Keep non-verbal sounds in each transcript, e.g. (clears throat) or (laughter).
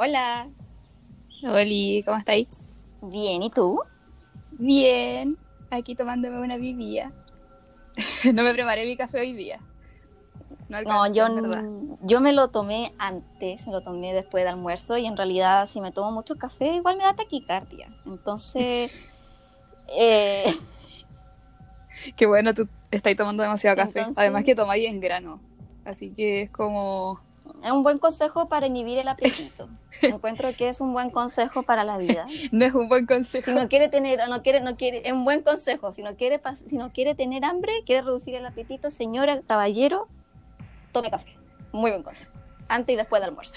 Hola. Hola, ¿cómo estáis? Bien, ¿y tú? Bien, aquí tomándome una biblia. (laughs) no me preparé mi café hoy día. No, no yo, yo me lo tomé antes, me lo tomé después del almuerzo y en realidad si me tomo mucho café igual me da taquicardia. Entonces... (laughs) eh... Qué bueno, tú estás tomando demasiado café. Además que tomáis en grano. Así que es como es un buen consejo para inhibir el apetito. Encuentro que es un buen consejo para la vida. (laughs) No es un buen consejo. Si no quiere tener, no quiere, no quiere, es un buen consejo. Si no quiere, si no quiere tener hambre, quiere reducir el apetito, señora, caballero, tome café. Muy buen consejo. Antes y después del almuerzo.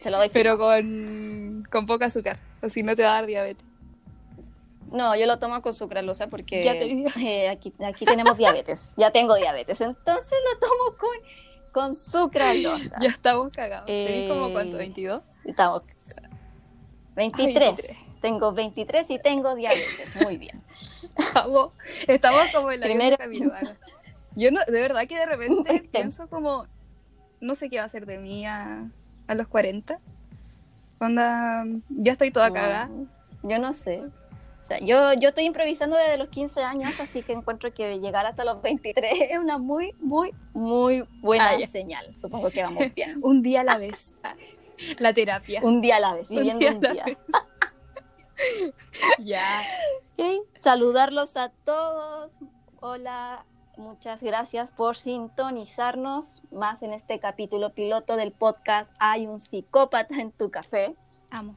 Se lo doy. Pero con, con poca azúcar, o si no te va a dar diabetes. No, yo lo tomo con sucralosa porque eh, aquí, aquí tenemos diabetes. Ya tengo diabetes. Entonces lo tomo con con sucralosa. Ya estamos cagados. Eh, como cuánto? ¿22? Estamos. 23. Tengo 23 y tengo diabetes. Muy bien. Estamos, estamos como en la primera camino. Yo no, de verdad que de repente (laughs) pienso como, no sé qué va a ser de mí a, a los 40. Onda, ya estoy toda cagada. Yo no sé. O sea, yo, yo estoy improvisando desde los 15 años, así que encuentro que llegar hasta los 23 es una muy, muy, muy buena ah, señal. Supongo que vamos (laughs) bien. un día a la vez. (laughs) La terapia. Un día a la vez, viviendo un día. (laughs) ya. Saludarlos a todos. Hola, muchas gracias por sintonizarnos más en este capítulo piloto del podcast Hay un psicópata en tu café. Amo.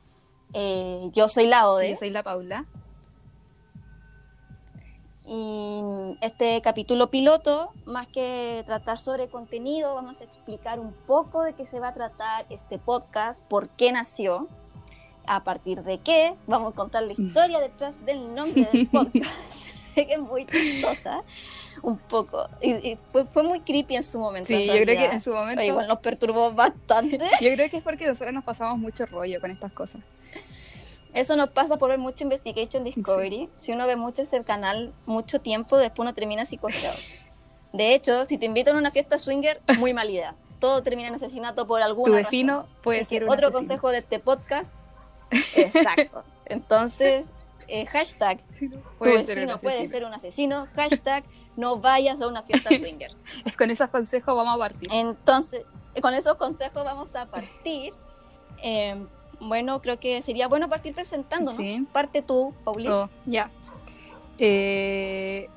Eh, yo soy la Ode. Yo soy la Paula. Y este capítulo piloto, más que tratar sobre contenido, vamos a explicar un poco de qué se va a tratar este podcast, por qué nació, a partir de qué, vamos a contar la historia detrás del nombre del (laughs) podcast, (laughs) que es muy chistosa, un poco. Y, fue, muy creepy en su momento. Sí, yo creo que en su momento... igual nos perturbó bastante. yo creo que es porque nosotros nos pasamos mucho rollo con estas cosas. Eso nos pasa por ver mucho Investigation Discovery. Si uno ve mucho ese canal mucho tiempo, después uno termina psicoseado. De hecho, si te invitan a una fiesta swinger, muy mala idea. Todo termina en asesinato por alguna Tu vecino puede ser un Otro consejo de este podcast. (laughs) Exacto. Entonces, eh, hashtag puede tu vecino puede ser un asesino. Hashtag no vayas a una fiesta swinger. (laughs) con esos consejos vamos a partir. Entonces, con esos consejos vamos a partir. Eh, bueno, creo que sería bueno partir presentándonos. Sí. Parte tú, Paulina. Oh, ya. Eh,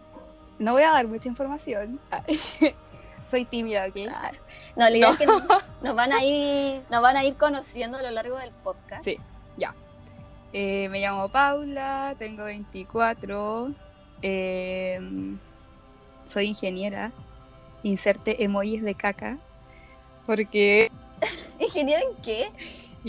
no voy a dar mucha información. (laughs) Soy tímida, ¿ok? No, la idea es que nos, van a ir, nos van a ir conociendo a lo largo del podcast. Sí, ya. Eh, me llamo Paula, tengo 24. Eh, soy ingeniera. Inserte emojis de caca. Porque. (laughs) ¿Ingeniera en qué?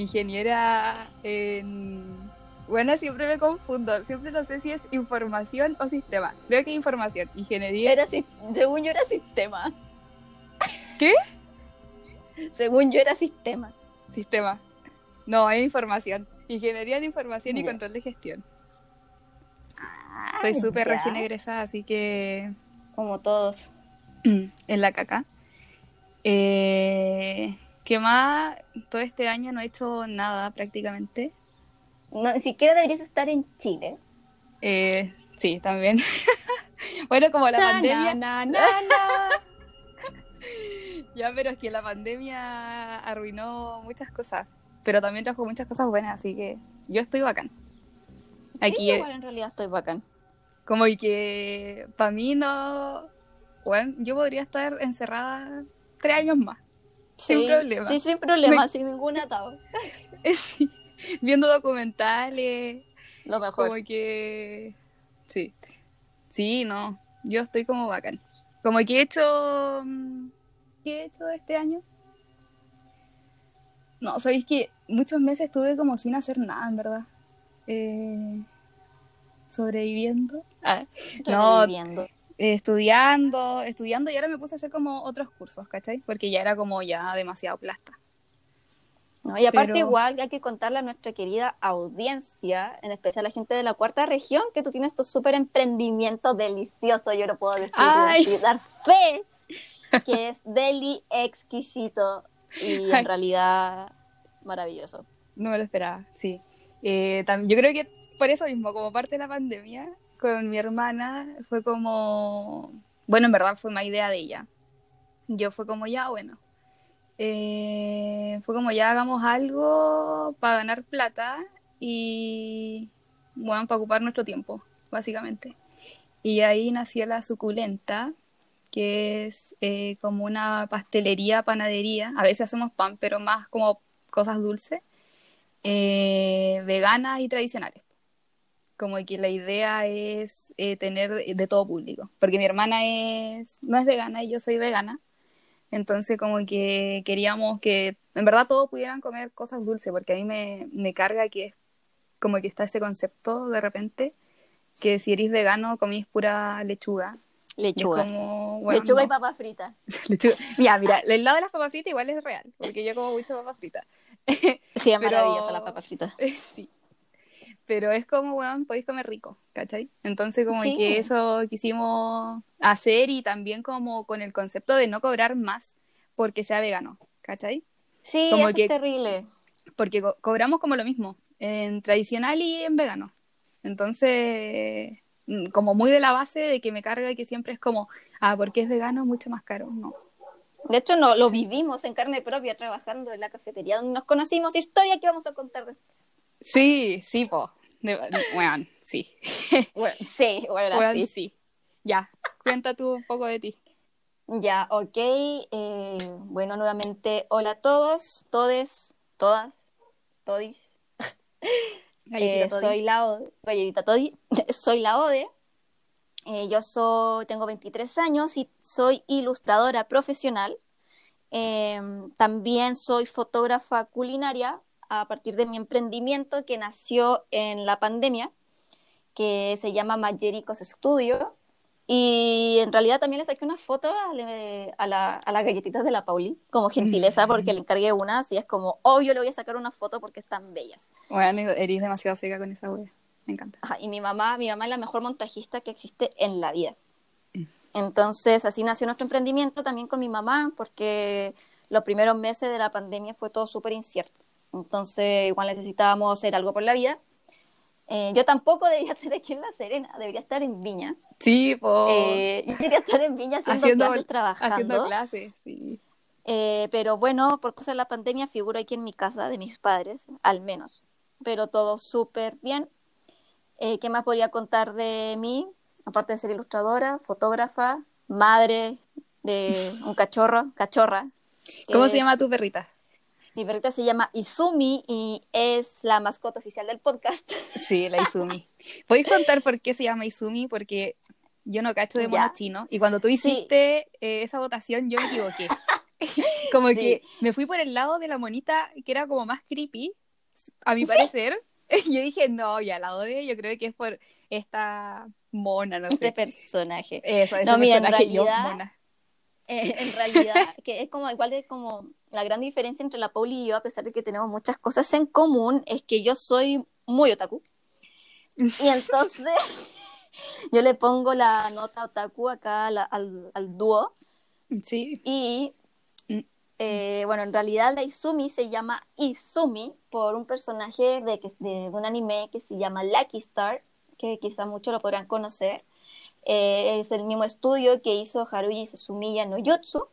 Ingeniera en... Bueno, siempre me confundo, siempre no sé si es información o sistema. Creo que información, ingeniería. Era, según yo era sistema. ¿Qué? Según yo era sistema. Sistema. No, es información. Ingeniería de información y control de gestión. Ah, Estoy súper recién egresada, así que... Como todos. (clears throat) en la caca. Eh, ¿Qué más? Todo este año no he hecho nada prácticamente. No, ni siquiera deberías estar en Chile. Eh, sí, también. (laughs) bueno, como la pandemia. (laughs) ya, pero es que la pandemia arruinó muchas cosas. Pero también trajo muchas cosas buenas, así que yo estoy bacán. Aquí igual en realidad estoy bacán. Como y que para mí no. Bueno, yo podría estar encerrada tres años más sin problema. Sí, sin problema, sin ningún atado. (laughs) Sí, viendo documentales. Lo mejor. Como que. Sí. Sí, no. Yo estoy como bacán. Como que he hecho. Mm, ¿Qué he hecho este año? No, sabéis que muchos meses estuve como sin hacer nada, en verdad. Eh, sobreviviendo. Ah, sobreviviendo. Eh, estudiando, estudiando y ahora me puse a hacer como otros cursos, ¿cachai? Porque ya era como ya demasiado plasta. No, y aparte igual hay que contarle a nuestra querida audiencia, en especial a la gente de la cuarta región, que tú tienes tu súper emprendimiento delicioso, yo lo puedo decir, dar fe, que (laughs) es deli exquisito y en realidad maravilloso. No me lo esperaba, sí. Eh, yo creo que por eso mismo, como parte de la pandemia, con mi hermana, fue como, bueno, en verdad fue más idea de ella. Yo fue como, ya, bueno, eh, fue como, ya hagamos algo para ganar plata y, bueno, para ocupar nuestro tiempo, básicamente. Y ahí nació la suculenta, que es eh, como una pastelería, panadería. A veces hacemos pan, pero más como cosas dulces, eh, veganas y tradicionales. Como que la idea es eh, tener de todo público, porque mi hermana es no es vegana y yo soy vegana, entonces como que queríamos que en verdad todos pudieran comer cosas dulces, porque a mí me, me carga que es como que está ese concepto de repente que si eres vegano comís pura lechuga. Lechuga. lechuga y papas fritas. (laughs) Mira, mira, el lado de las papas fritas igual es real, porque yo como mucho papas fritas. (laughs) Sí, es maravillosa las papas fritas. Sí. Pero es como, weón, podéis comer rico, ¿cachai? Entonces como que eso quisimos hacer y también como con el concepto de no cobrar más porque sea vegano, ¿cachai? Sí, como eso es terrible. Porque cobramos como lo mismo, en tradicional y en vegano. Entonces, mm, como muy de la base de que me carga que siempre es como, ah, porque es vegano, mucho más caro. No. De hecho, no, lo vivimos en carne propia trabajando en la cafetería donde nos conocimos. Historia que vamos a contar después. Sí, sí, po. (laughs) bueno, sí. bueno, sí, bueno, sí. sí. Ya, cuenta tú un poco de ti. Ya, ok. Eh, bueno, nuevamente, hola a todos, todes, todas, todis. (laughs) Eh, soy la Ode, (laughs) soy la Ode. Eh, yo soy, tengo 23 años y soy ilustradora profesional. Em, también soy fotógrafa culinaria a partir de mi emprendimiento que nació en la pandemia, que se llama Magéricos Studio. Y en realidad también le saqué una foto a, la, a las galletitas de la Pauli, como gentileza, porque le encargué unas y es como, obvio le voy a sacar una foto porque están bellas. Bueno, eres demasiado seca con esa wea. Me encanta. y mi mamá, mi mamá es la mejor montajista que existe en la vida. Mm. Entonces, así nació nuestro emprendimiento también con mi mamá, porque los primeros meses de la pandemia fue todo súper incierto. Entonces, igual necesitábamos hacer algo por la vida. Eh, yo tampoco (laughs) debería estar aquí en La Serena, debería estar en Viña. Sí, po. Eh, yo quería estar en Viña haciendo, clases, trabajando. Haciendo clases, sí. Eh, pero bueno, por cosas de la pandemia figuro aquí en mi casa de mis padres, al menos. Pero todo súper bien. Eh, ¿Qué más podría contar de mí? Aparte de ser ilustradora, fotógrafa, madre de un cachorro, cachorra. ¿Cómo se llama tu perrita? Mi perrita se llama Izumi y es la mascota oficial del podcast. Sí, la Izumi. ¿Podéis contar por qué se llama Izumi? Porque yo no cacho de mono chino y cuando tú hiciste eh, esa votación yo me equivoqué. (laughs) como que me fui por el lado de la monita que era como más creepy, a mi parecer. (laughs) yo dije, no, ya la odio, yo creo que es por esta mona, no este sé. personaje. Eso, ese no, personaje yo, mona. Eh, en realidad, que es como igual de como la gran diferencia entre la Pauli y yo, a pesar de que tenemos muchas cosas en común, es que yo soy muy otaku. Y (laughs) entonces (laughs) yo le pongo la nota otaku acá al, al, dúo. Sí. Y mm. eh, bueno, en realidad la Izumi se llama Izumi por un personaje de, de, de un anime que se llama Lucky Star, que quizá muchos lo podrán conocer. Eh, es el mismo estudio que hizo Haruji Suzumiya no Yotsu.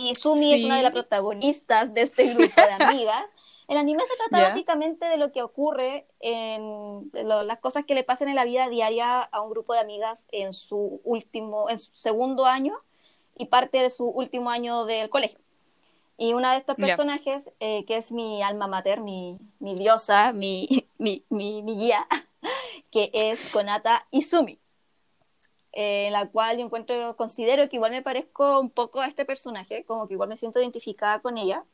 Y Sumi es una de las protagonistas de este grupo de amigas. (laughs) El anime se trata básicamente de lo que ocurre en las cosas que le pasan en la vida diaria a un grupo de amigas en su último, en su segundo año y parte de su último año del colegio. Y una de estos personajes, eh, que es mi alma mater, mi, mi diosa, mi, (laughs) mi, mi, mi guía, (laughs) que es Konata Izumi. Eh, en la cual yo encuentro, considero que igual me parezco un poco a este personaje, como que igual me siento identificada con ella.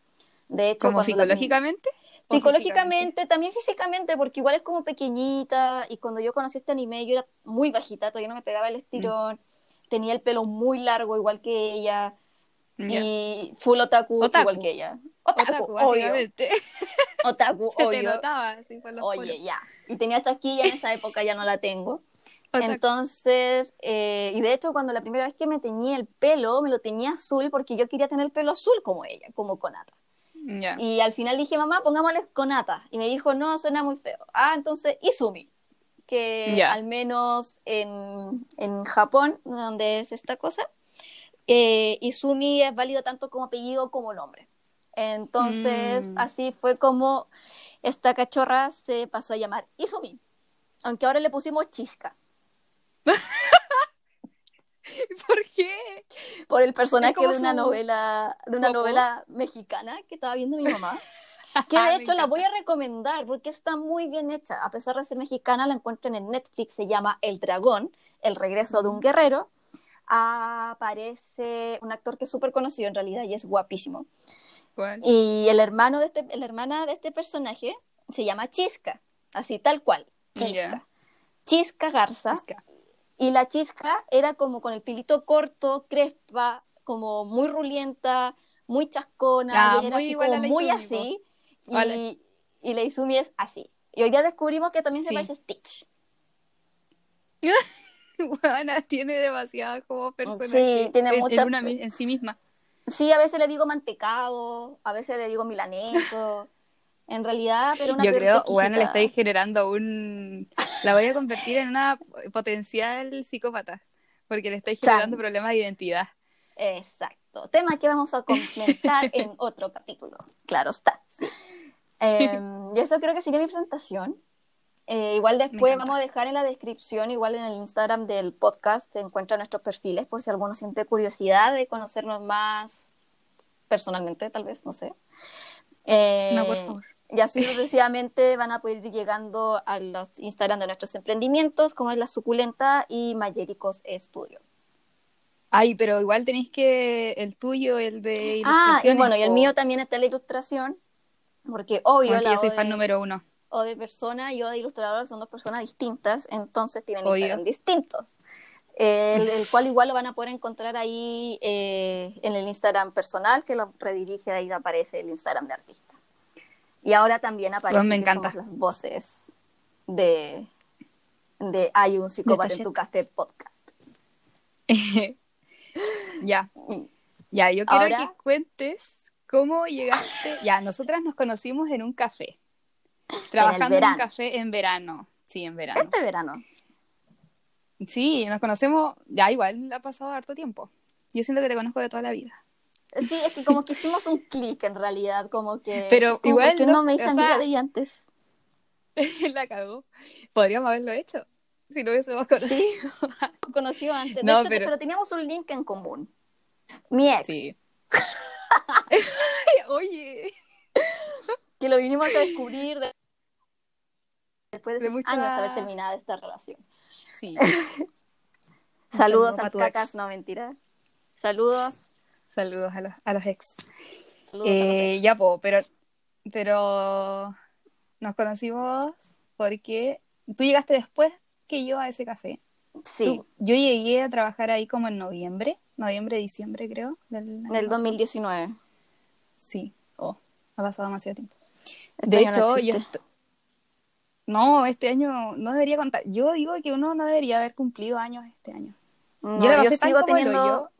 De hecho, ¿Como psicológicamente? Psicológicamente, también físicamente, porque igual es como pequeñita y cuando yo conocí este anime yo era muy bajita, todavía no me pegaba el estirón, mm. tenía el pelo muy largo igual que ella y full otaku, igual que ella. Otaku, básicamente. Otaku, (laughs) Se te notaba, Oye, ya. Y tenía chasquilla en esa época, ya no la tengo. Entonces, eh, y de hecho cuando la primera vez que me teñía el pelo, me lo tenía azul porque yo quería tener el pelo azul como ella, como Konata. Y al final dije, mamá, pongámosle Konata. Y me dijo, no, suena muy feo. Ah, entonces Izumi. Que al menos en, en, Japón, donde es esta cosa, eh, Izumi es válido tanto como apellido como nombre. Entonces, mm. así fue como esta cachorra se pasó a llamar Izumi. Aunque ahora le pusimos Chisca. (laughs) ¿Por qué? Por el personaje de una novela, de una novela mexicana que estaba viendo mi mamá. (laughs) Que de hecho la voy a recomendar porque está muy bien hecha. A pesar de ser mexicana, la encuentran en Netflix. Se llama El Dragón, el regreso de un guerrero. Aparece un actor que es súper conocido en realidad y es guapísimo. Y el hermano de este, la hermana de este personaje se llama Chisca, así tal cual, Chisca. Chisca Garza. Chisca. Y la chisca era como con el pilito corto, crespa, como muy rulienta, muy chascona, ah, era muy, así, muy así. Y, y la Izumi es así. Y hoy día descubrimos que también se parece a Stitch. (laughs) bueno, tiene demasiada como persona sí, tiene en, en sí misma. Sí, a veces le digo mantecado, a veces le digo milaneso. (laughs) En realidad, pero una Yo creo, bueno, le estáis generando un... La voy a convertir en una potencial psicópata, porque le estáis generando problemas de identidad. Exacto. Tema que vamos a comentar (laughs) en otro capítulo. Claro está. Em, y eso creo que sería mi presentación. Eh, igual después vamos a dejar en la descripción, igual en el Instagram del podcast, se encuentran nuestros perfiles por si alguno siente curiosidad de conocernos más personalmente, tal vez, no sé. no, por eh, favor. Y así sucesivamente van a poder ir llegando a los Instagram de nuestros emprendimientos, como es La Suculenta y Mayericos Estudio. Ay, pero igual tenéis que el tuyo, el de ilustración. Ah, y bueno, y el mío también está la ilustración, porque obvio. yo soy fan número uno. O de persona y yo de ilustradora son dos personas distintas, entonces tienen Instagram distintos. El, el, cual igual lo van a poder encontrar ahí eh, en el Instagram personal, que lo redirige, ahí aparece el Instagram de artista. Y ahora también aparecen las voces de, de Hay un psicópata en tu café podcast. (laughs) ya. Ya, yo quiero que cuentes cómo llegaste. Ya, nosotras nos conocimos en un café. Trabajando en, un café en verano. Sí, en verano. Este verano. Sí, nos conocemos, ya igual ha pasado harto tiempo. Yo siento que te conozco de toda la vida. Sí, es que como que hicimos un clic en realidad, como que. Pero igual. Que no, me hice amiga de antes. (laughs) la cagó. Podríamos haberlo hecho. Si no hubiésemos conocido. Sí, conocido antes. No, pero... teníamos un link en común. Mi ex. Sí. (laughs) (laughs) Oye. Que lo vinimos a descubrir después de, muchos años de haber terminado esta relación. Sí. Saludos a, cacas, no mentira. Saludos Saludos a los, a los ex. Eh, ya, po, pero, pero nos conocimos porque tú llegaste después que yo a ese café. Sí. yo llegué a trabajar ahí como en noviembre, noviembre, diciembre creo. Del, del 2019. Sí, oh, ha pasado demasiado tiempo. Este de hecho, no yo... No, este año no debería contar. Yo digo que uno no debería haber cumplido años este año. yo, la pasé sigo teniendo... yo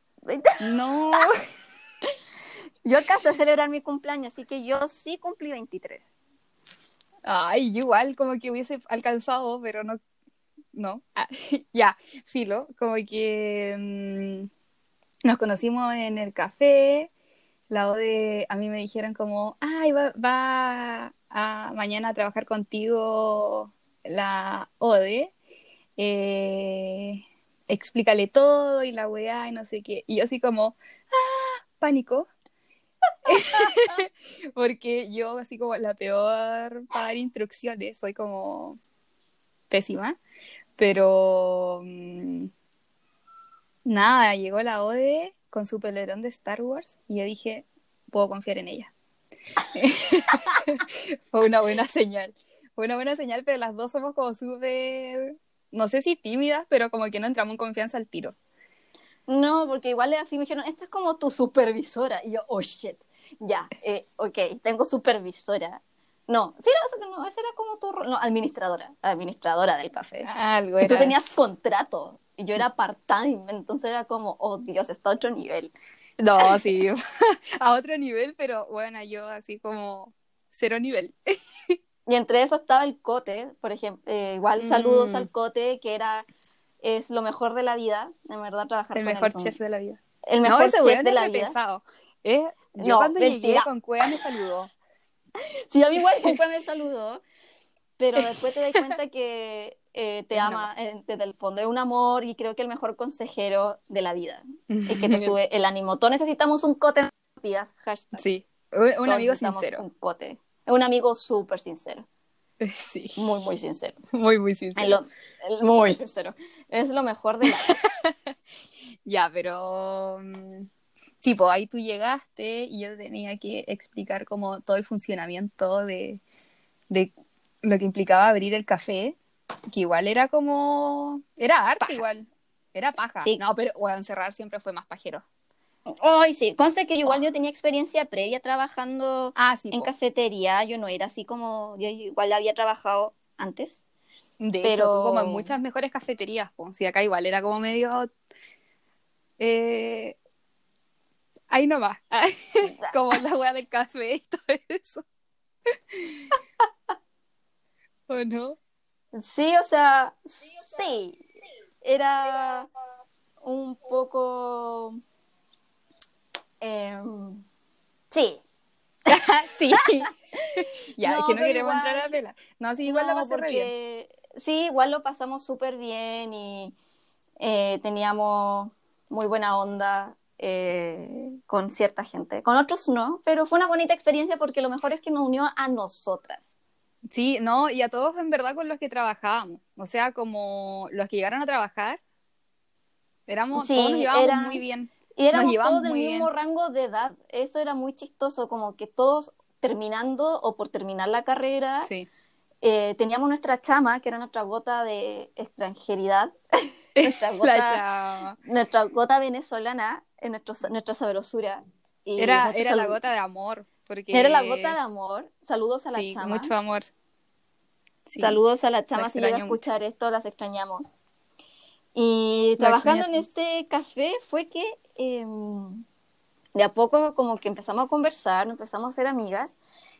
no. (laughs) yo alcancé a celebrar mi cumpleaños, así que yo sí cumplí 23. Ay, igual como que hubiese alcanzado, pero no. No. Ah, (laughs) ya, filo, como que mm, nos conocimos en el café. La ODE, a mí me dijeron como, ay, va, va a mañana a trabajar contigo la ODE. Eh, explícale todo y la weá y no sé qué. Y yo así como, ¡ah! Pánico. (laughs) Porque yo así como la peor para dar instrucciones, soy como pésima. Pero mm, nada, llegó la ODE con su pelerón de Star Wars y yo dije, puedo confiar en ella. (laughs) Fue una buena señal. Fue una buena señal, pero las dos somos como súper no sé si tímidas, pero como que no entramos en confianza al tiro. No, porque igual así me dijeron, esta es como tu supervisora. Y yo, oh shit, ya, eh, ok, tengo supervisora. No, sí, no, no, esa era como tu no, administradora, administradora del café. Algo Y tú tenías contrato y yo era part-time, entonces era como, oh Dios, está a otro nivel. No, (laughs) sí, (laughs) a otro nivel, pero bueno, yo así como cero nivel. (laughs) Y entre eso estaba el Cote, por ejemplo, eh, igual saludos al mm. Cote, que era, es lo mejor de la vida, de verdad, trabajar el con mejor chef de la vida. El mejor no, ese chef de la vida. Pesado. yo cuando llegué con Cueva me saludó. (laughs) Sí, a mí igual con Cueva me saludó, pero después te das cuenta que eh, te ama eh, desde el fondo, es un amor y creo que el mejor consejero de la vida, (laughs) y que te sube el ánimo. Todos necesitamos un Cote en vidas, hashtag. Sí, un, amigo sincero. Un Cote. Es un amigo súper sincero. (laughs) Sí. Muy, muy sincero. (laughs) Muy, muy sincero. muy (laughs) sincero. Es lo mejor de la Ya, pero... Mm, pues ahí tú llegaste y yo tenía que explicar como todo el funcionamiento de, de lo que implicaba abrir el café, que igual era como... Era arte igual. Era paja. Sí. No, pero bueno, encerrar siempre fue más pajero. Ay, sí, conste que igual yo tenía experiencia previa trabajando ah, en cafetería, yo no era así como, yo igual había trabajado antes. De pero... hecho, como en muchas mejores cafeterías, pues, si acá igual era como medio... Eh... Ahí no va, (laughs) como la hueá del café y todo eso. (laughs) ¿O no? Sí, o sea, sí, era un poco Em, sí. (laughs) sí. (laughs) ya, es que no queremos entrar a pela. No, sí, igual lo pasamos bien. Sí, igual lo pasamos súper bien y eh, teníamos muy buena onda eh, con cierta gente. Con otros no, pero fue una bonita experiencia porque lo mejor es que nos unió a nosotras. Sí, no, y a todos en verdad con los que trabajábamos. O sea, como los que llegaron a trabajar, éramos, todos nos llevábamos muy bien. Y éramos todos del mismo rango de edad. Eso era muy chistoso, como que todos terminando o por terminar la carrera, eh, teníamos nuestra chama, que era nuestra gota de extranjeridad, (laughs) nuestra, gota, nuestra gota venezolana, en nuestro, nuestra sabrosura. Y era era la gota de amor. Porque... Era la gota de amor. Saludos a la chama. Mucho amor. Saludos a la chama. Si llega a escuchar esto, las extrañamos. Y trabajando en este café fue que Em, de a poco como que empezamos a conversar, empezamos a ser amigas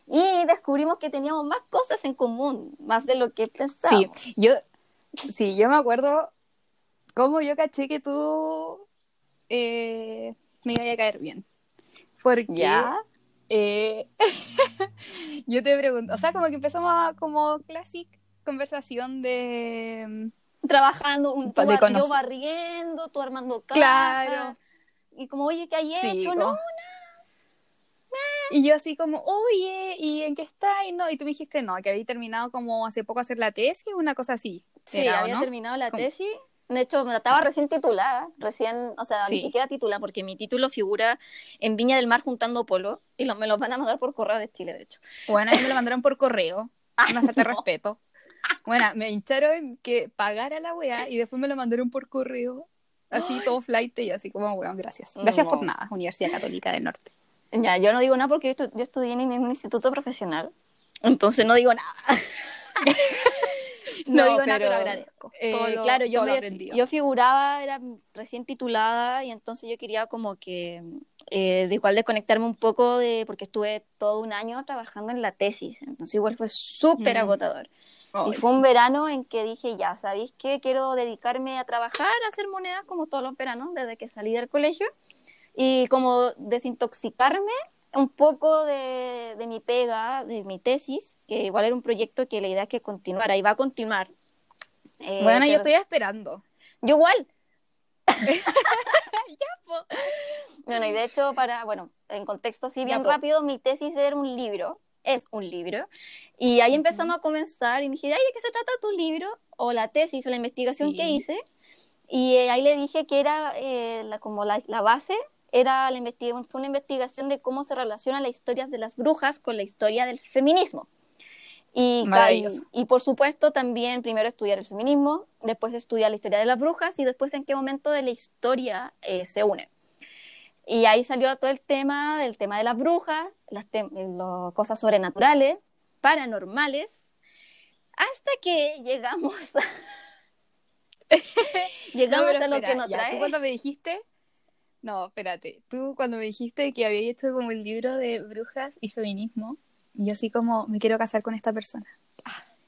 y descubrimos que teníamos más cosas en común, más de lo que pensábamos. Sí, yo, sí, yo me acuerdo cómo yo caché que tú eh, me iba a caer bien. Porque ¿Ya? Eh, (laughs) yo te pregunto, o sea, como que empezamos a, como classic conversación de trabajando, un tú, yo barriendo, tú armando casa. Claro y como, oye, ¿qué hay hecho? No, nada. Y yo así como, oye, ¿y en qué está? Y, no, y tú me dijiste, no, que había terminado como hace poco hacer la tesis, una cosa así. Sí, había terminado la tesis. De hecho, me estaba recién titulada, recién, o sea, ni siquiera titulada, porque mi título figura en Viña del Mar juntando polo, y lo, me lo van a mandar por correo de Chile, de hecho. Bueno, a mí me lo mandaron por correo, una falta de respeto. Bueno, me hincharon que pagara la weá y después me lo mandaron por correo Así todo flight y así como, bueno, gracias. Gracias por nada, Universidad Católica del Norte. Ya, yo no digo nada porque yo, estudié en un instituto profesional, entonces no digo nada. (laughs) no, digo nada, pero agradezco. Eh, claro, yo, yo figuraba, era recién titulada y entonces yo quería como que eh, de igual desconectarme un poco de, porque estuve todo un año trabajando en la tesis, entonces igual fue súper mm. agotador y fue un verano en que dije, ya, ¿sabéis qué? Quiero dedicarme a trabajar, a hacer monedas como todos los veranos desde que salí del colegio y como desintoxicarme un poco de, de, mi pega, de mi tesis, que igual era un proyecto que la idea es que continuara y va a continuar. Eh, bueno, yo estoy esperando. Yo igual. (laughs) ya, Bueno, y de hecho, para, bueno, en contexto así bien rápido, mi tesis era un libro es un libro. Y ahí empezamos a comenzar y me dije, ¿de qué se trata tu libro? O la tesis o la investigación que hice. Y eh, ahí le dije que era eh, la, como la, base, era la investigación, fue una investigación de cómo se relaciona la historia de las brujas con la historia del feminismo. Y, y, por supuesto también primero estudiar el feminismo, después estudiar la historia de las brujas y después en qué momento de la historia eh, se unen. Y ahí salió todo el tema del tema de las brujas, las, cosas sobrenaturales, paranormales, hasta que (laughs) llegamos a, (laughs) llegamos a lo que nos trae. ¿Tú cuando me dijiste No, espérate. Tú cuando me dijiste que había hecho como un libro de brujas y feminismo, yo así como me quiero casar con esta persona.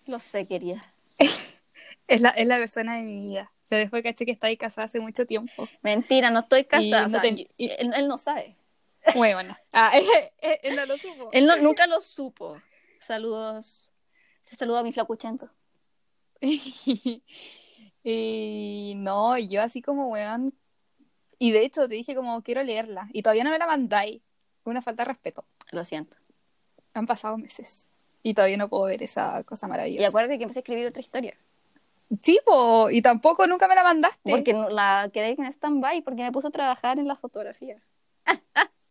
Lo sé, querida. (laughs) es, la, es la persona de mi vida. Pero después caché que está ahí casada hace mucho tiempo. Mentira, no estoy casada. él, no sabe. Bueno, ah, (laughs) él, no lo supo. Él nunca lo supo. Saludos. Saludo a mi flacuchento. (laughs) y no, yo así como, weón. Y de hecho te dije como, quiero leerla. Y todavía no me la mandáis. Una falta de respeto. Lo siento. Han pasado meses. Y todavía no puedo ver esa cosa maravillosa. Y acuérdate que empecé a escribir otra historia. Sí, po, y tampoco nunca me la mandaste. Porque la quedé en stand-by porque me puse a trabajar en la fotografía.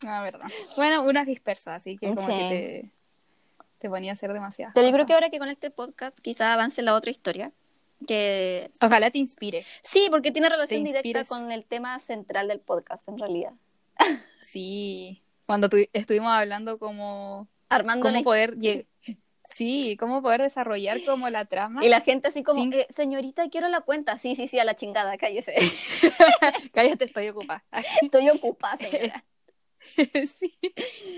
ah, verdad. Bueno, una dispersa, así que como que te, te ponía a hacer demasiado. Pero yo creo que ahora que con este podcast quizá avance la otra historia. Que... Ojalá te inspire. Sí, porque tiene relación directa con el tema central del podcast, en realidad. sí, cuando estuvimos hablando como... Armando cómo poder Sí, cómo poder desarrollar como la trama. Y la gente así como, eh, señorita, quiero la cuenta. Sí, sí, sí, a la chingada, cállese. (laughs) Cállate, estoy ocupada. estoy ocupada, señora. (laughs) sí,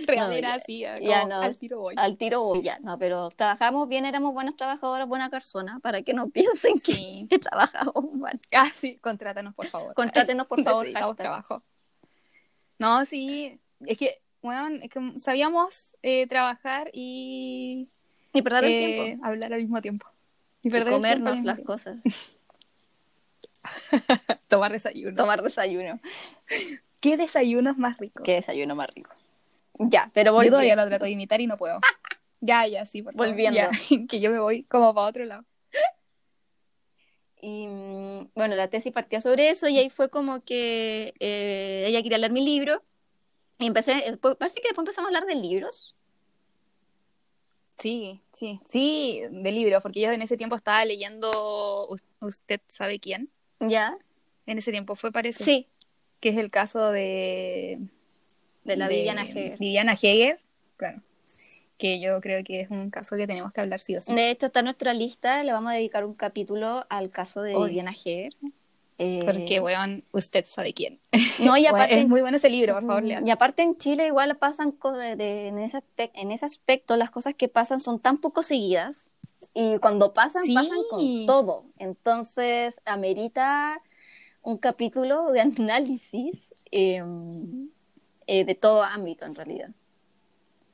real era así, ya no, al tiro voy. Al tiro voy, ya, no, pero trabajamos bien, éramos buenas trabajadoras, buena persona, para que no piensen (laughs) que, trabajamos mal. Ah, sí, contrátanos, por favor. Contrátenos, por favor. trabajo. No, sí, es que, bueno, es que sabíamos eh, trabajar y y perder el tiempo. Eh, hablar al mismo tiempo. Y, perder comernos las cosas. (laughs) Tomar desayuno. Tomar desayuno. ¿Qué desayuno es más rico? ¿Qué desayuno más rico? Ya, pero volviendo. Yo todavía lo trato de imitar y no puedo. (laughs) ya, ya, sí, por Volviendo. (laughs) que yo me voy como para otro lado. Y mm, bueno, la tesis partía sobre eso y ahí fue como que eh, ella quería leer mi libro. Y empecé, parece que después empezamos a hablar de libros. Sí, sí, sí, de libros, porque yo en ese tiempo estaba leyendo Usted sabe quién. ¿Ya? En ese tiempo fue, parece. Sí. Que es el caso de... De la Viviana Heger. Viviana Heger, claro. Que yo creo que es un caso que tenemos que hablar sí o sí. De hecho, está en nuestra lista, le vamos a dedicar un capítulo al caso de Viviana Heger. Porque, eh, weón, usted sabe quién. (laughs) No, y aparte. es muy bueno ese libro, por favor, lean. Y aparte en Chile igual pasan cosas, de, en, ese en ese aspecto, las cosas que pasan son tan poco seguidas. Y cuando pasan, pasan con todo. Entonces, amerita un capítulo de (laughs) análisis em, eh, de todo ámbito, en realidad.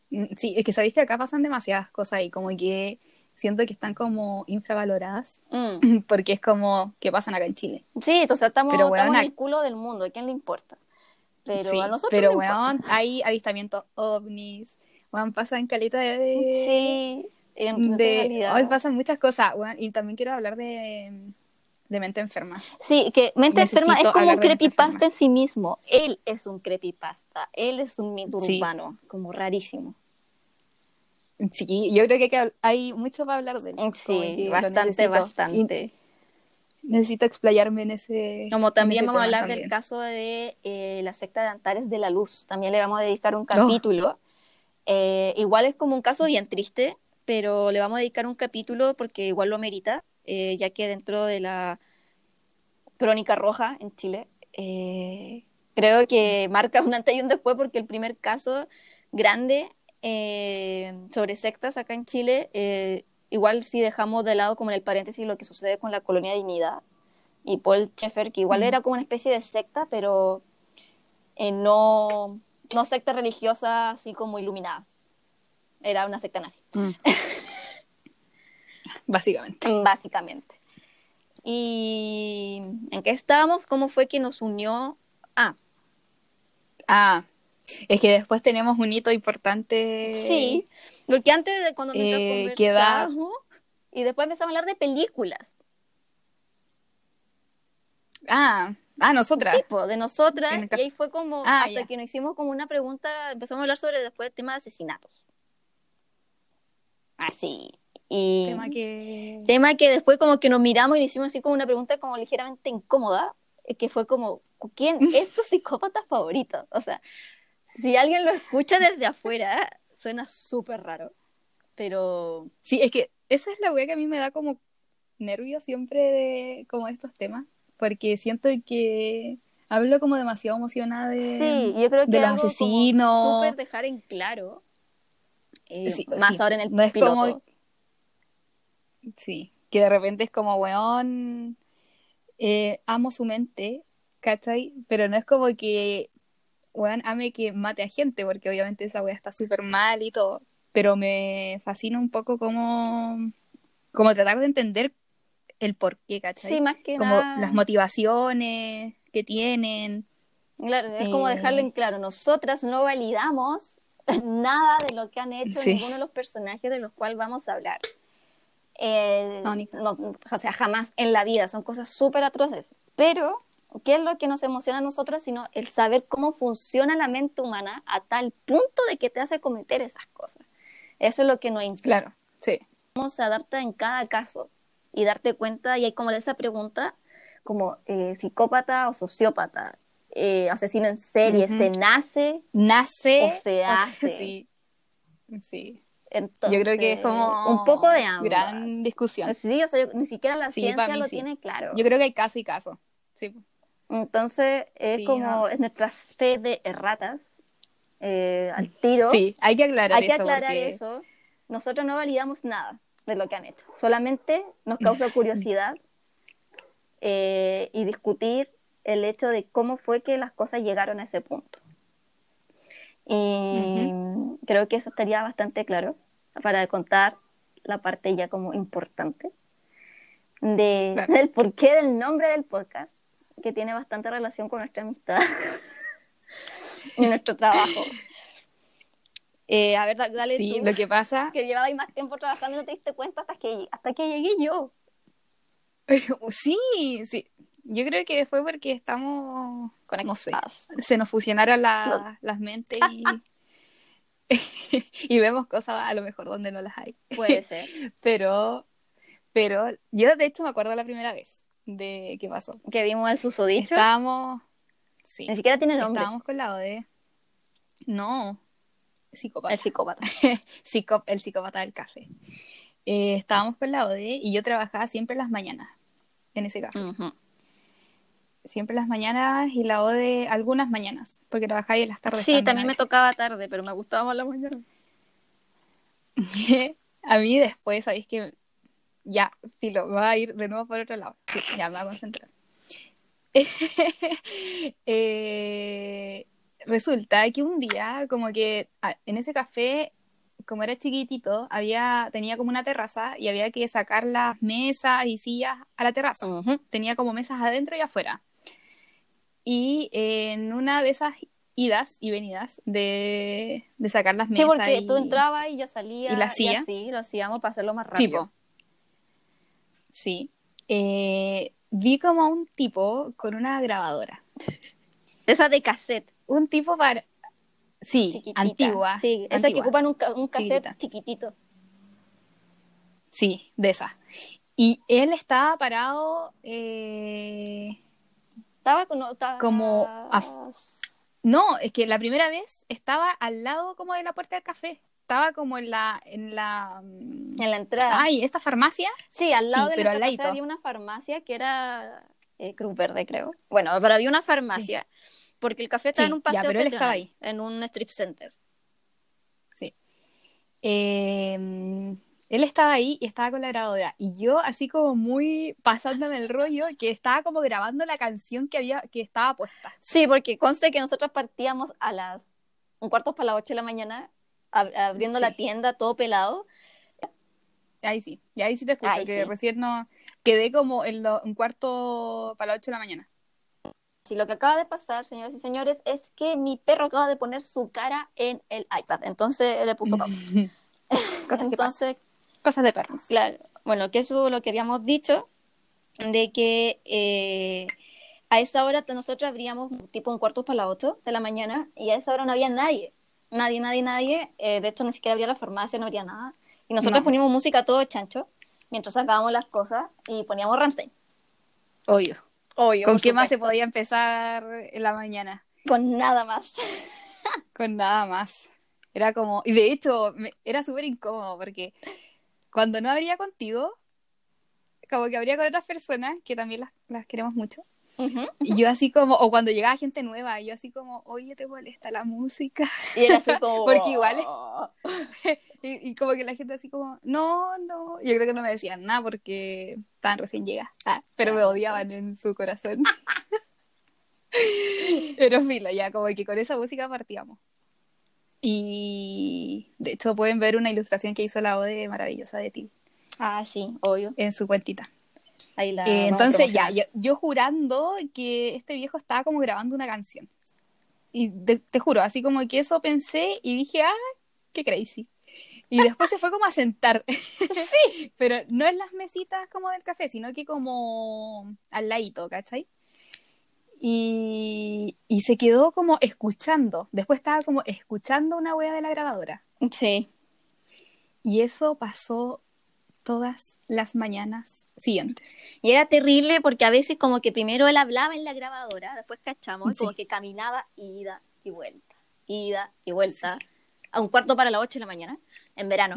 Mm, sí, es que sabéis que acá pasan demasiadas cosas y como que siento que están como infravaloradas mm. (laughs) porque es como que pasan acá en Chile. Sí, entonces estamos, pero, estamos en el culo del mundo, ¿a quién le importa? Pero a nosotros Pero, weón, hay avistamientos ovnis, weón, pasan caleta de... Sí, en de, hoy pasan muchas cosas, weón, y también quiero hablar de, de mente enferma. Sí, que mente enferma es como un creepypasta en sí mismo. Él es un creepypasta, él es un mito urbano, como rarísimo. Sí, yo creo que hay mucho para hablar de él. Sí, bastante, bastante. Necesito explayarme en ese. Como también vamos a hablar del caso de eh, la secta de Antares de la Luz. También le vamos a dedicar un oh. capítulo. Eh, igual es como un caso bien triste, pero le vamos a dedicar un capítulo porque igual lo merita, eh, ya que dentro de la crónica roja en Chile, creo que marca un antes y un después porque el primer caso grande eh, sobre sectas acá en Chile, eh, igual si dejamos de lado como en el paréntesis lo que sucede con la colonia Dignidad y Paul Schaeffer, que igual era como una especie de secta, pero eh, no, no secta religiosa así como iluminada. Era una secta nazi. Mm. (laughs) Básicamente. Básicamente. ¿Y en qué estábamos? ¿Cómo fue que nos unió? Ah. Ah, es que después tenemos un hito importante. Sí, porque antes de cuando eh, queda... y después empezamos a hablar de películas. Ah, ah, nosotras. Sí, de nosotras. Y ahí fue como, ah, hasta que nos hicimos como una pregunta, empezamos a hablar sobre después el tema de asesinatos. Así. Y tema que... tema que después como que nos miramos y nos hicimos así como una pregunta como ligeramente incómoda, que fue como, ¿quién (laughs) es tu psicópata favorito? O sea, si alguien lo escucha desde afuera, suena súper raro. Pero. Sí, es que esa es la wea que a mí me da como nervio siempre de como estos temas. Porque siento que hablo como demasiado emocionada de, sí, yo creo que de los asesinos. súper dejar en claro, eh, Sí, más sí, ahora en el no es piloto. como- Sí, que de repente es como, weón, eh, amo su mente, ¿cachai? Pero no es como que, weón, ame que mate a gente, porque obviamente esa weá está súper mal y todo. Pero me fascina un poco como, como tratar de entender el por qué, ¿cachai? Sí, más que como nada. las motivaciones que tienen. Claro, es como Eh, dejarlo en claro. Nosotras no validamos (laughs) nada de lo que han hecho Sí. ninguno de los personajes de los cuales vamos a hablar. Eh, No, ni- no, o sea, jamás en la vida. Son cosas súper atroces. Pero, ¿qué es lo que nos emociona a nosotras? Sino el saber cómo funciona la mente humana a tal punto de que te hace cometer esas cosas. Eso es lo que nos Claro, sí. cómo se adapta en cada caso y darte cuenta, y hay como esa pregunta, como eh, psicópata o sociópata, eh, asesino en serie. ¿se nace? Nace. O se hace. sí. Sí. Entonces, Yo creo que es como un poco de ambas. gran discusión. Sí, o sea, yo- ni siquiera la Sí, ciencia lo sí. tiene claro. Yo creo que hay caso y caso. Sí. Entonces, es Sí, como, no. es nuestra fe de erratas, eh, al tiro. Sí, hay que aclarar Hay que eso. aclarar porque- eso. Nosotros no validamos nada de lo que han hecho. Solamente nos (laughs) causa curiosidad eh, y discutir el hecho de cómo fue que las cosas llegaron a ese punto. Y creo que eso estaría bastante claro para contar la parte ya como importante de, Claro. del porqué del nombre del podcast, que tiene bastante relación con nuestra amistad (laughs) y nuestro trabajo. Eh, a ver, da- dale Sí, tú, lo que pasa. que llevabas más tiempo trabajando y no te diste cuenta hasta que, hasta que llegué yo. (laughs) Sí, sí. Yo creo que fue porque estamos. No sé. Conectadas. Se nos fusionaron la- las mentes y. (laughs) y vemos cosas a lo mejor donde no las hay. Puede ser. Pero. Pero yo de hecho me acuerdo la primera vez de qué pasó. Que vimos el susodicho. Estábamos. Sí. Ni siquiera tiene nombre. Estábamos con la ODE. No. Psicópata. El psicópata. (laughs) Psicó- el psicópata del café. Eh, estábamos con la ODE y yo trabajaba siempre las mañanas en ese café. Siempre las mañanas y la ODE algunas mañanas, porque trabajaba ahí en las tardes. Sí, también me tocaba tarde, pero me gustaba más la mañana. (laughs) a mí después, sabéis que ya, filo, va a ir de nuevo por otro lado. Sí, ya me voy a concentrar. (laughs) Eh, resulta que un día, como que ah, en ese café, como era chiquitito, había, tenía como una terraza y había que sacar las mesas y sillas a la terraza. Ujú. Tenía como mesas adentro y afuera. Y en una de esas idas y venidas de, de sacar las Sí, mesas porque y... tú entrabas y yo salía. y la silla. así lo hacíamos para hacerlo más Sí, rápido. po. Sí. Eh, vi como a un tipo con una grabadora. Esa de cassette. Un tipo para... Sí, Chiquitita. antigua. Sí, esa que antigua. ocupan un, un cassette Chiquitita. chiquitito. Sí, de esa. Y él estaba parado... eh, Estaba con. estaba- Como No, es que la primera vez estaba al lado como de la puerta del café. Estaba como en la... En la... mm, En la entrada. Ay, esta farmacia. Sí, al lado Sí, de pero al casa ladito. había una farmacia que era eh, Cruz Verde, creo. Bueno, pero había una farmacia. Porque el café estaba Sí, en un ya, paseo pero él estaba peatonal, en un strip center. Sí. Eh, él estaba ahí y estaba con la grabadora. Y yo, así como muy pasándome el rollo, que estaba como grabando la canción que había, que estaba puesta. Sí, porque conste que nosotros partíamos a las un cuarto para las 8 de la mañana ab- abriendo la Sí. tienda todo pelado. Ahí sí, y ahí sí te escucho, Ahí que sí. recién no. Quedé como en lo- un cuarto para las 8 de la mañana. Sí, lo que acaba de pasar, señoras y señores, es que mi perro acaba de poner su cara en el iPad. Entonces le puso pausa. (laughs) (laughs) Cosas. Entonces, Cosas de perros. Claro, bueno, que eso lo que habíamos dicho, de que eh, a esa hora nosotros abríamos tipo un cuarto para las 8 de la mañana y a esa hora no había nadie, nadie, nadie, nadie, eh, de hecho ni siquiera había la farmacia, no habría nada, y nosotros No. poníamos música todo chancho mientras sacábamos las cosas y poníamos Ramstein. Obvio. Obvio, ¿Con qué más se podía empezar en la mañana? Con nada más. (laughs) Con nada más. Era como, y de hecho, me- era súper incómodo porque cuando no habría contigo, como que habría con otras personas, que también las, las queremos mucho, Y yo así como, o cuando llegaba gente nueva, yo así como, oye, ¿te molesta la música? Y era así como... (laughs) Porque igual (laughs) y, como que la gente así como, no, no. Yo creo que no me decían nada porque estaban recién llegadas. Ah, pero me odiaban en su corazón. (laughs) pero filo, ya como que con esa música partíamos. Y de hecho pueden ver una ilustración que hizo la Ode maravillosa de ti. Ah, sí, obvio. En su cuentita. Eh, entonces ya, yo, jurando que este viejo estaba como grabando una canción. Y te, juro, así como que eso pensé y dije, ah, qué crazy. Y después se fue como a sentar. (laughs) sí. Pero no en las mesitas como del café, sino que como al ladito, ¿cachai? Y, y se quedó como escuchando. Después estaba como escuchando una wea de la grabadora. Sí. Y eso pasó todas las mañanas siguientes. Y era terrible porque a veces como que primero él hablaba en la grabadora, después cachamos, como que caminaba ida y vuelta, ida y vuelta, a un cuarto para las ocho de la mañana, en verano.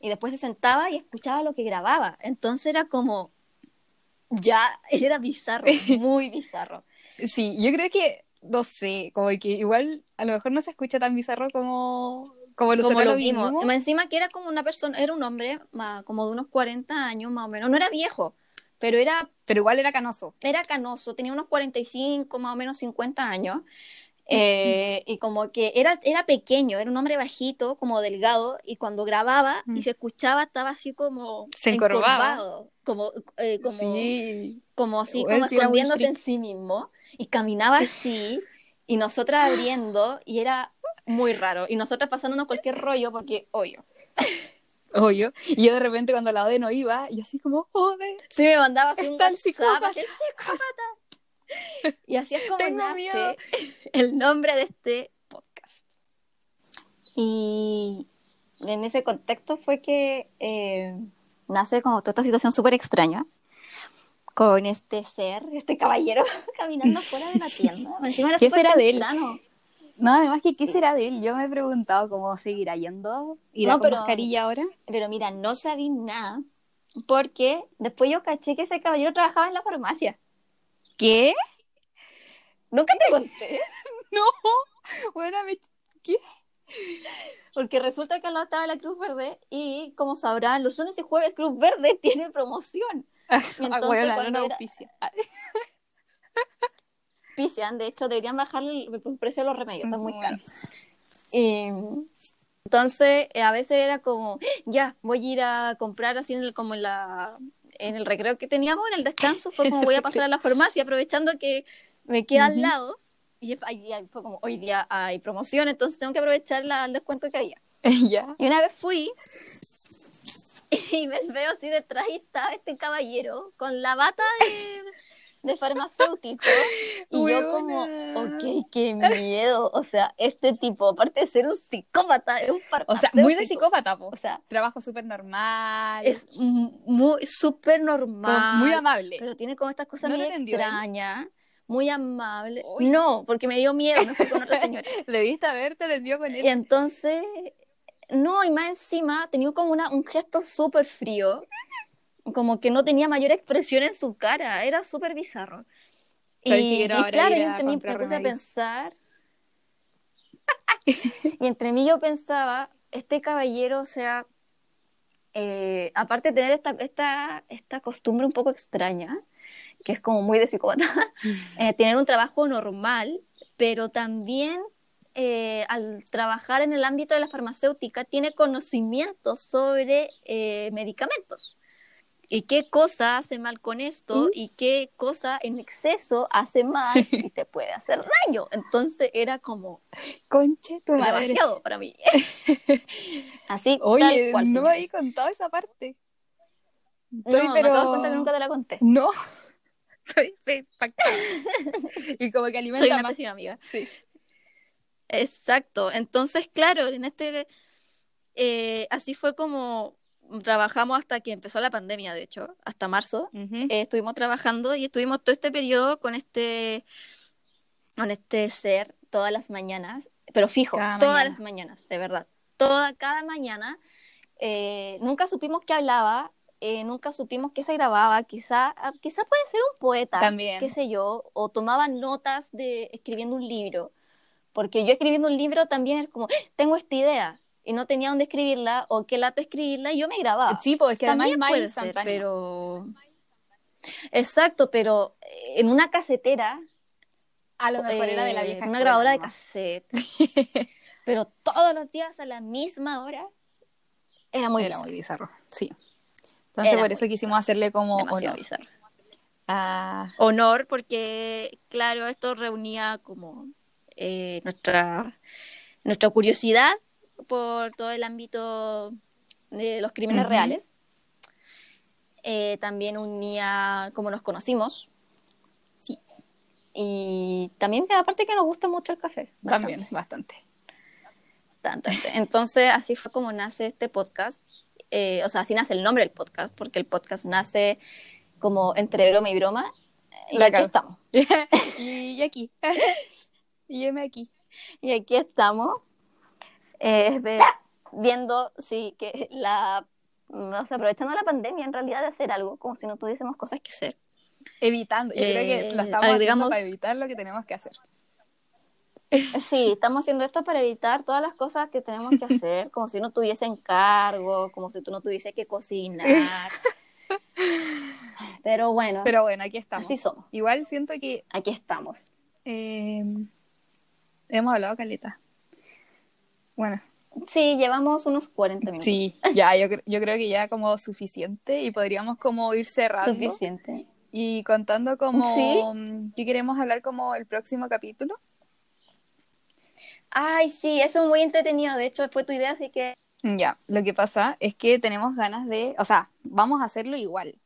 Y después se sentaba y escuchaba lo que grababa. Entonces era como, ya, (laughs) era bizarro, (laughs) muy bizarro. Sí, yo creo que, no sé, como que igual a lo mejor no se escucha tan bizarro como como, lo vimos. Encima que era como una persona, era un hombre como de unos 40 años más o menos. No era viejo, pero era... Pero igual era canoso. Era canoso, tenía unos 45, más o menos 50 años. Eh, y como que era, era pequeño, era un hombre bajito, como delgado, y cuando grababa y se escuchaba estaba así como se encorvaba. como, eh, como, como así, como escondiéndose en sí mismo, y caminaba así, y nosotras abriendo, y era muy raro. Y nosotras pasándonos cualquier rollo porque, obvio. (laughs) Obvio. Y yo de repente cuando la Ode no iba, y así como, Ode. Sí, me mandaba así un el psicópata. El psicópata. Y así es como nace el nombre de este podcast. Y en ese contexto fue que eh, nace como toda esta situación súper extraña con este ser, este caballero (laughs) caminando fuera de la tienda. (laughs) ¿Qué será de él? No, además que qué será de él. Yo me he preguntado cómo seguirá yendo. ¿Irá no, con mascarilla ahora? Pero mira, no sabí nada. Porque después yo caché que ese caballero trabajaba en la farmacia. ¿Qué? ¿Nunca te conté? (laughs) no. Bueno, me... ¿qué? Porque resulta que al lado estaba la Cruz Verde y, como sabrán, los lunes y jueves Cruz Verde (laughs) tiene promoción. Ah, Entonces, bueno, no auspicia. (laughs) de hecho deberían bajar el, precio de los remedios, está muy caro. entonces, eh, a veces era como, ya, voy a ir a comprar así en el, como en la en el recreo que teníamos, en el descanso, fue como voy a (laughs) pasar a la farmacia aprovechando que me queda al lado. Y fue como, hoy día hay promoción, entonces tengo que aprovechar la, el descuento que había. (laughs) Y una vez fui (laughs) y me veo así detrás y está este caballero con la bata de, de farmacéutico. (laughs) Y yo como, ok, qué miedo. O sea, este tipo, aparte de ser un psicópata, es un O sea, muy de psicópata, O sea, trabajo súper normal. Es muy súper normal. muy amable. Pero tiene como estas cosas muy extrañas. Muy amable. No, porque me dio miedo, no fui con otra señora. (laughs) Debiste haberte atendido con él. Y entonces, no, y más encima tenía como una, un gesto súper frío como que no tenía mayor expresión en su cara, era súper bizarro. Y, claro, y entre mí me puse a pensar, (laughs) y entre mí yo pensaba, este caballero, o sea, eh, aparte de tener esta, esta, esta costumbre un poco extraña, que es como muy de psicópata, (laughs) eh, tener un trabajo normal, pero también eh, al trabajar en el ámbito de la farmacéutica tiene conocimientos sobre medicamentos y qué cosa hace mal con esto ¿Mm? y qué cosa en exceso hace mal y te puede hacer daño. Entonces era como conche tu madre. demasiado para mí. (laughs) Así Oye, no me había contado esa parte. Estoy, no, pero... me acabo de que nunca te la conté. No. (laughs) Estoy, y como que alimenta Soy una más. amiga. Sí. Exacto. Entonces, claro, en este eh, así fue como trabajamos hasta que empezó la pandemia, de hecho, hasta marzo. Eh, estuvimos trabajando y estuvimos todo este periodo con este, con este ser todas las mañanas, pero fijo, todas las mañanas, de verdad. Toda, cada mañana. Eh, nunca supimos que hablaba, eh, nunca supimos qué se grababa. Quizá, ah, quizá puede ser un poeta, También. qué sé yo, o tomaba notas de escribiendo un libro. Porque yo escribiendo un libro también es como, ¡Ah! tengo esta idea, y no tenía dónde escribirla, o qué lata escribirla, y yo me grababa. Sí, pues es que además También es más puede ser, pero... Exacto, pero eh, en una casetera, A lo mejor era de la eh, vieja una grabadora de cassette, (laughs) pero todos los días a la misma hora, era muy Era bizarro, muy bizarro, sí. Entonces Era por eso quisimos hacerle como honor bizarro. honor porque, claro, esto reunía como eh, nuestra, nuestra curiosidad por todo el ámbito de los crímenes Ujú. reales. Eh, también unía cómo nos conocimos. Sí. Y también, aparte que nos gusta mucho el café. también, bastante. Bastante. Entonces, así fue como nace este podcast. Eh, o sea, así nace el nombre del podcast, porque el podcast nace como entre broma y broma. Y La aquí cago. estamos. (laughs) y, aquí. (laughs) y aquí. Y aquí estamos eh, viendo si que la aprovechando la pandemia en realidad de hacer algo, como si no tuviésemos cosas que hacer. Evitando. Yo creo que Eh, lo estamos haciendo para evitar lo que tenemos que hacer. Sí, estamos haciendo esto para evitar todas las cosas que tenemos que hacer, como si no tuviese encargo, como si tú no tuviese que cocinar. (laughs) Pero bueno, Pero bueno, aquí estamos. así somos. Igual siento que Aquí estamos. eh, hemos hablado caleta. Bueno, Sí, llevamos unos 40 minutos. sí, ya, yo, yo creo que ya como suficiente y podríamos como ir cerrando Suficiente. y contando como Sí. mm, qué queremos hablar como el próximo capítulo. Ay, sí, eso es muy entretenido. De hecho, fue tu idea, así que Ya, lo que pasa es que tenemos ganas de, o sea, vamos a hacerlo igual.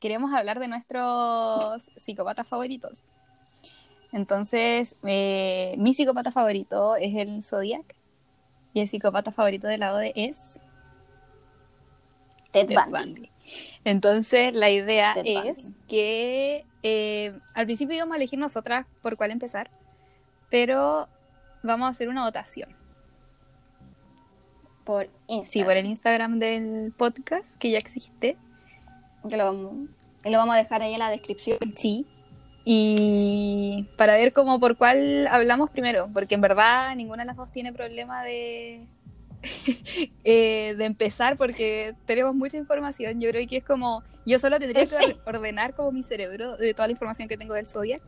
Queremos hablar de nuestros psicópatas favoritos. Entonces, eh, mi psicópata favorito es el Zodiac y el psicópata favorito de la ODE es Ted Ted Bundy. Bundy. Entonces, la idea Ted es Bundy. que eh, al principio íbamos a elegir nosotras por cuál empezar, pero vamos a hacer una votación. por Instagram. Sí, por el Instagram del podcast, que ya existe. Que lo vamos, lo vamos a dejar ahí en la descripción. Sí. Y para ver cómo por cuál hablamos primero, porque en verdad ninguna de las dos tiene problema de, (laughs) eh, de empezar, porque tenemos mucha información. Yo creo que es como, yo solo tendría que Sí. ordenar como mi cerebro de toda la información que tengo del Zodiac.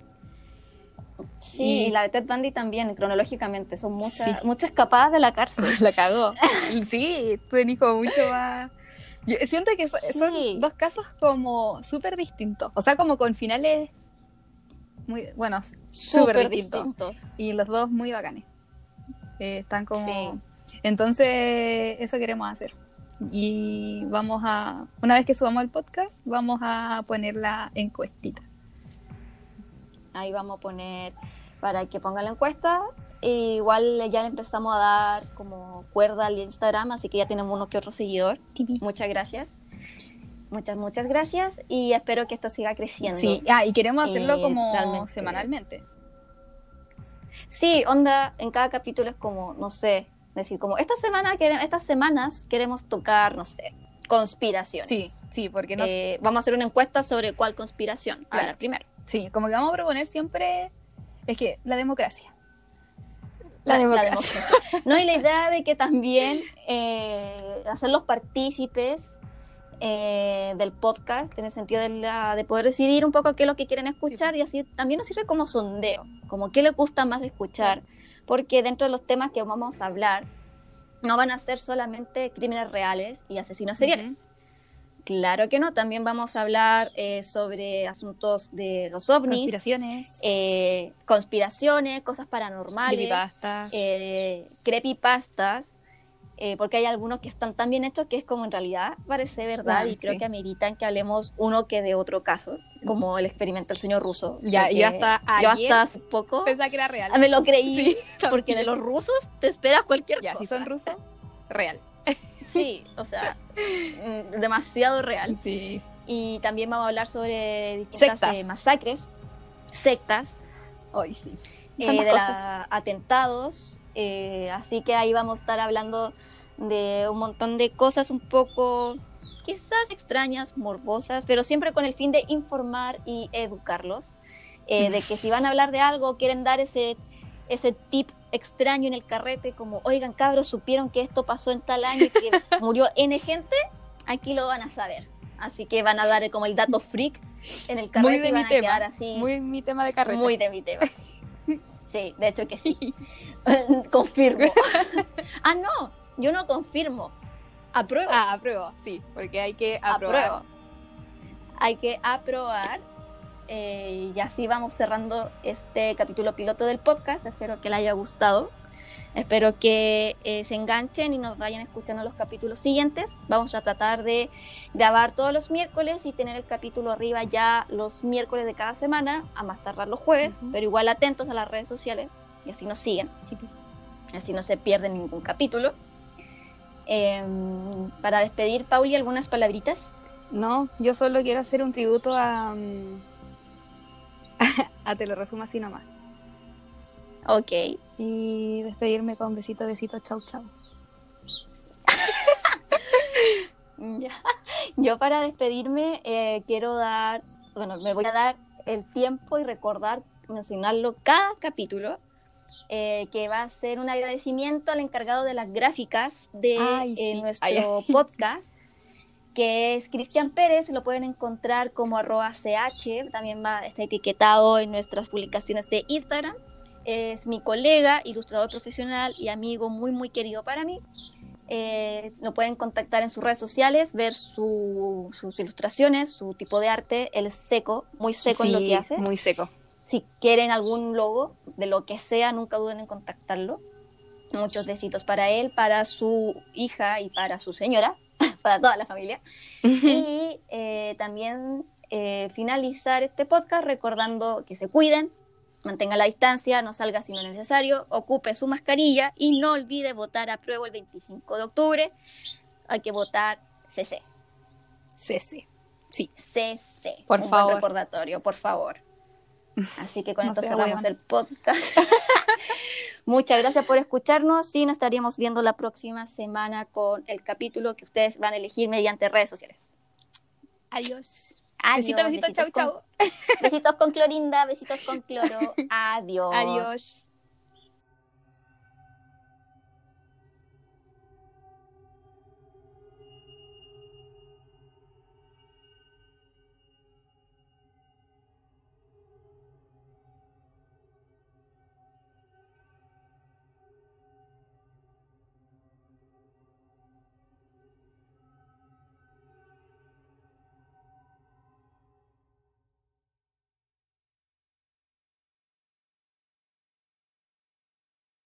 Sí, Y- la de Ted Bundy también, cronológicamente. Son muchas, Sí. muchas escapadas de la cárcel. (laughs) La cagó. Sí, tenés como mucho más. Yo siento que so- son Sí. dos casos como súper distintos. O sea, como con finales muy buenos, súper distintos. distintos. Y los dos muy bacanes. Eh, están como. Sí. Entonces, eso queremos hacer. Y vamos a. Una vez que subamos el podcast, vamos a poner la encuestita. Ahí vamos a poner para que pongan la encuesta. E igual ya le empezamos a dar como cuerda al Instagram, así que ya tenemos uno que otro seguidor. Muchas gracias. Muchas, muchas gracias. Y espero que esto siga creciendo. Sí, ah, y queremos hacerlo Eh, como realmente. semanalmente. Sí, onda, en cada capítulo es como, no sé, decir como, esta semana, quere- estas semanas queremos tocar, no sé, conspiraciones. Sí, sí, porque no Eh, vamos a hacer una encuesta sobre cuál conspiración. Claro. Primero. Sí, como que vamos a proponer siempre. Es que la democracia. La, La- la democracia. (laughs) No, y la idea de que también eh, hacerlos partícipes eh, del podcast, en el sentido de, la- de poder decidir un poco qué es lo que quieren escuchar y así también nos sirve como sondeo, como qué les gusta más escuchar, porque dentro de los temas que vamos a hablar no van a ser solamente crímenes reales y asesinos seriales. Claro que no, también vamos a hablar eh, sobre asuntos de los ovnis, Conspiraciones. eh, conspiraciones, cosas paranormales, creepypastas. creepypastas, eh, porque hay algunos que están tan bien hechos que es como en realidad parece verdad Ah, y creo sí. que ameritan que hablemos uno que de otro caso, como el experimento del sueño ruso. Ya, yo hasta yo ayer hasta hace poco Pensaba que era real. me lo creí, Sí, (laughs) porque de los rusos te esperas cualquier Ya, cosa. si son rusos, real. (laughs) Sí, o sea, mm, demasiado real. Sí. Y también vamos a hablar sobre distintas Sectas. eh, masacres, sectas, Hoy sí. eh, de cosas. la- atentados. Eh, así que ahí vamos a estar hablando de un montón de cosas un poco quizás extrañas, morbosas, pero siempre con el fin de informar y educarlos. Eh, de que si van a hablar de algo, quieren dar ese, ese tip extraño en el carrete, como, oigan cabros, supieron que esto pasó en tal año y que (laughs) murió N gente, aquí lo van a saber. Así que van a dar como el dato freak en el carrete muy de y van mi tema, así. Muy mi tema de carrete. Muy de mi tema. (laughs) Sí, de hecho que sí. (laughs) confirmo. (laughs) ah, no, yo no confirmo. Apruebo. Ah, apruebo, sí, porque hay que aprobar. Apruebo. Hay que aprobar. Eh, y así vamos cerrando este capítulo piloto del podcast. Espero que les haya gustado. Espero que eh, se enganchen y nos vayan escuchando los capítulos siguientes. Vamos a tratar de grabar todos los miércoles y tener el capítulo arriba ya los miércoles de cada semana, a más tardar los jueves, pero igual atentos a las redes sociales y así nos siguen. Así no se pierden ningún capítulo. Em, para despedir, Pauli, algunas palabritas. No, yo solo quiero hacer un tributo a. mm, (laughs) a Te lo resumo así nomás. Ok. Y despedirme con besito, besito, chau, chau. (laughs) Ya. Yo para despedirme eh, quiero dar, bueno, me voy a dar el tiempo y recordar, mencionarlo cada capítulo, eh, que va a ser un agradecimiento al encargado de las gráficas de Ay, eh, sí. nuestro Ay, (laughs) podcast, que es Cristian Pérez, lo pueden encontrar como arroba ch, también va, está etiquetado en nuestras publicaciones de Instagram. Es mi colega, ilustrador profesional y amigo muy, muy querido para mí. Eh, lo pueden contactar en sus redes sociales, ver su- sus ilustraciones, su tipo de arte. Él es seco, muy seco en lo que hace. Muy seco. Si quieren algún logo, de lo que sea, nunca duden en contactarlo. Muchos besitos para él, para su hija y para su señora, (laughs) para toda la familia. Y eh, también eh, finalizar este podcast recordando que se cuiden, mantenga la distancia, no salga si no es necesario, ocupe su mascarilla y no olvide votar a prueba el 25 de octubre. Hay que votar CC. Cese. Sí. CC. Por Un buen favor. recordatorio, por favor. Así que con No esto cerramos el podcast. (laughs) Muchas gracias por escucharnos y nos estaríamos viendo la próxima semana con el capítulo que ustedes van a elegir mediante redes sociales. Adiós. Adiós, besito, besito, chau, besitos con- chau. Besitos con clorinda, besitos con cloro. (laughs) Adiós. Adiós.